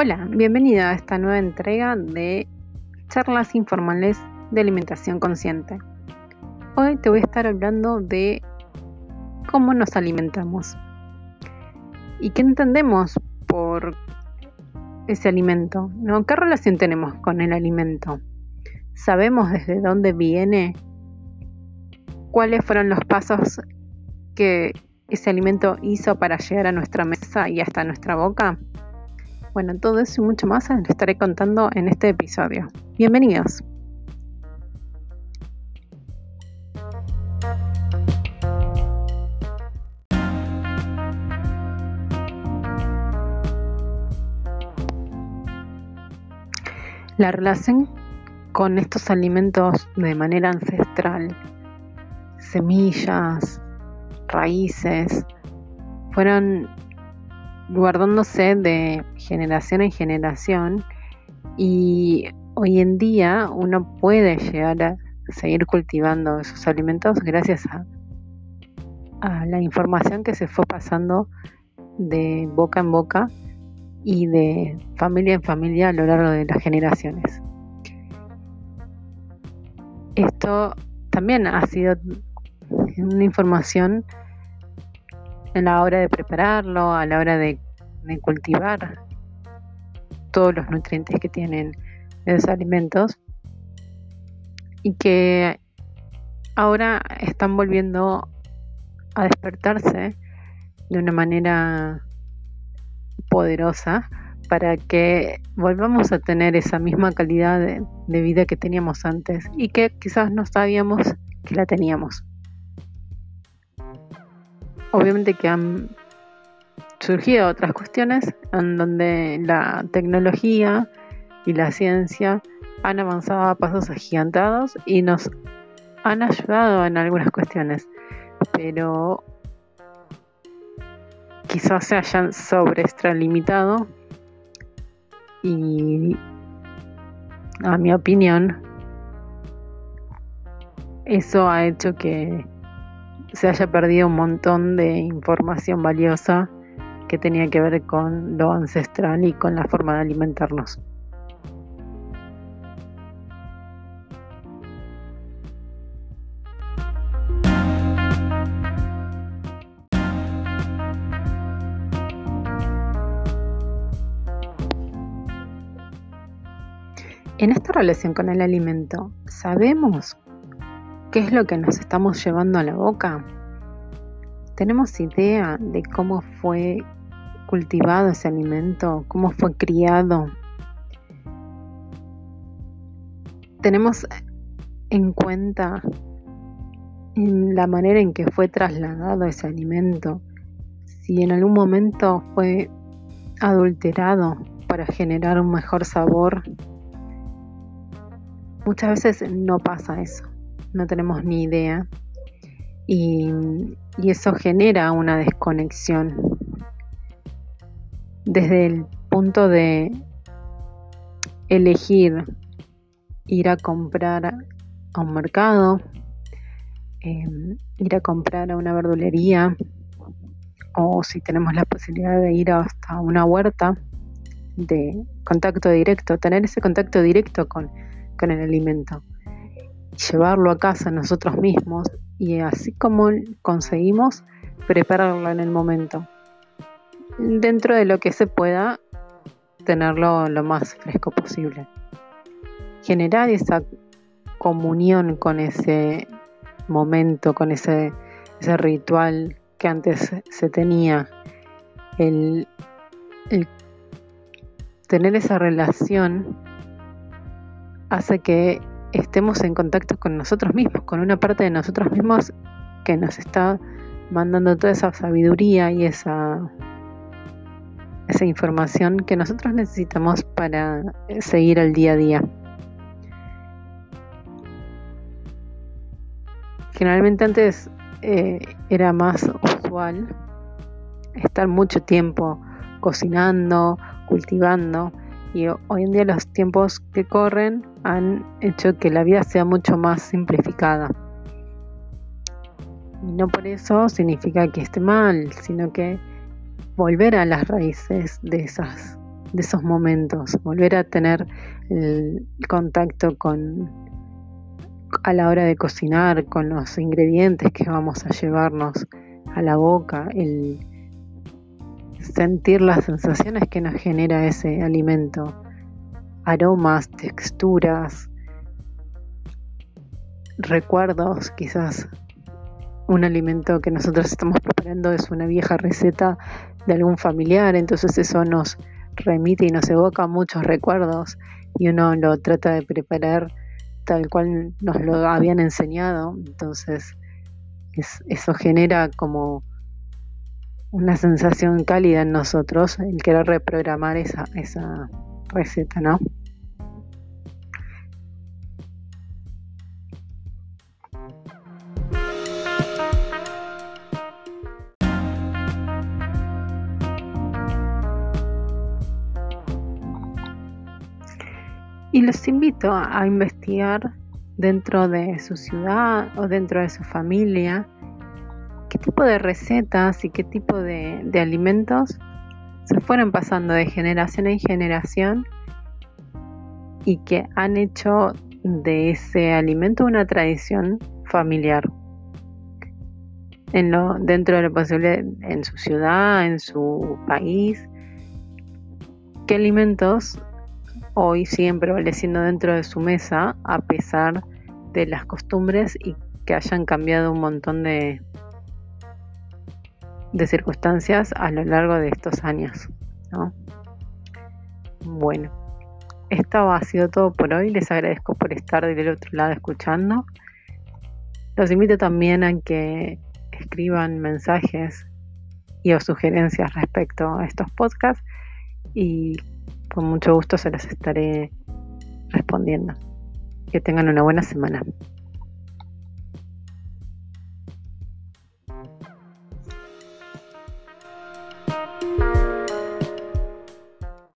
Hola, bienvenida a esta nueva entrega de charlas informales de alimentación consciente. Hoy te voy a estar hablando de cómo nos alimentamos y qué entendemos por ese alimento, ¿no? ¿Qué relación tenemos con el alimento? ¿Sabemos desde dónde viene? ¿Cuáles fueron los pasos que ese alimento hizo para llegar a nuestra mesa y hasta nuestra boca? Bueno, todo eso y mucho más les estaré contando en este episodio. Bienvenidos. La relación con estos alimentos de manera ancestral, semillas, raíces, fueron guardándose de generación en generación y hoy en día uno puede llegar a seguir cultivando esos alimentos gracias a, a la información que se fue pasando de boca en boca y de familia en familia a lo largo de las generaciones. Esto también ha sido una información en la hora de prepararlo, a la hora de, cultivar todos los nutrientes que tienen esos alimentos. Y que ahora están volviendo a despertarse de una manera poderosa para que volvamos a tener esa misma calidad de, vida que teníamos antes y que quizás no sabíamos que la teníamos obviamente que han surgido otras cuestiones en donde la tecnología y la ciencia han avanzado a pasos agigantados y nos han ayudado en algunas cuestiones, pero quizás se hayan sobre extralimitado y a mi opinión eso ha hecho que se haya perdido un montón de información valiosa que tenía que ver con lo ancestral y con la forma de alimentarnos. En esta relación con el alimento, ¿sabemos ¿Qué es lo que nos estamos llevando a la boca? ¿Tenemos idea de cómo fue cultivado ese alimento? ¿Cómo fue criado? ¿Tenemos en cuenta la manera en que fue trasladado ese alimento? Si en algún momento fue adulterado para generar un mejor sabor. Muchas veces no pasa eso no tenemos ni idea. Y, eso genera una desconexión. Desde el punto de elegir ir a comprar a un mercado, em, ir a comprar a una verdulería o si tenemos la posibilidad de ir hasta una huerta de contacto directo, tener ese contacto directo con, con el alimento llevarlo a casa nosotros mismos y así como conseguimos prepararlo en el momento. Dentro de lo que se pueda, tenerlo lo más fresco posible. Generar esa comunión con ese momento, con ese, ritual que antes se tenía. el tener esa relación hace que estemos en contacto con nosotros mismos, con una parte de nosotros mismos que nos está mandando toda esa sabiduría y esa, esa información que nosotros necesitamos para seguir el día a día. Generalmente antes eh, era más usual estar mucho tiempo cocinando, cultivando, y hoy en día los tiempos que corren han hecho que la vida sea mucho más simplificada. Y no por eso significa que esté mal, sino que volver a las raíces de esas de esos momentos, volver a tener el contacto con a la hora de cocinar, con los ingredientes que vamos a llevarnos a la boca, el sentir las sensaciones que nos genera ese alimento, aromas, texturas, recuerdos, quizás un alimento que nosotros estamos preparando es una vieja receta de algún familiar, entonces eso nos remite y nos evoca muchos recuerdos y uno lo trata de preparar tal cual nos lo habían enseñado, entonces eso genera como una sensación cálida en nosotros, el querer reprogramar esa, esa receta, ¿no? Y los invito a investigar dentro de su ciudad o dentro de su familia qué tipo de recetas y qué tipo de, alimentos se fueron pasando de generación en generación y que han hecho de ese alimento una tradición familiar. En lo, dentro de lo posible en su ciudad, en su país, qué alimentos hoy siguen prevaleciendo dentro de su mesa a pesar de las costumbres y que hayan cambiado un montón de, de circunstancias a lo largo de estos años. Bueno, esto ha sido todo por hoy. Les agradezco por estar del otro lado escuchando. Los invito también a que escriban mensajes y o sugerencias respecto a estos podcasts y con mucho gusto se las estaré respondiendo. Que tengan una buena semana.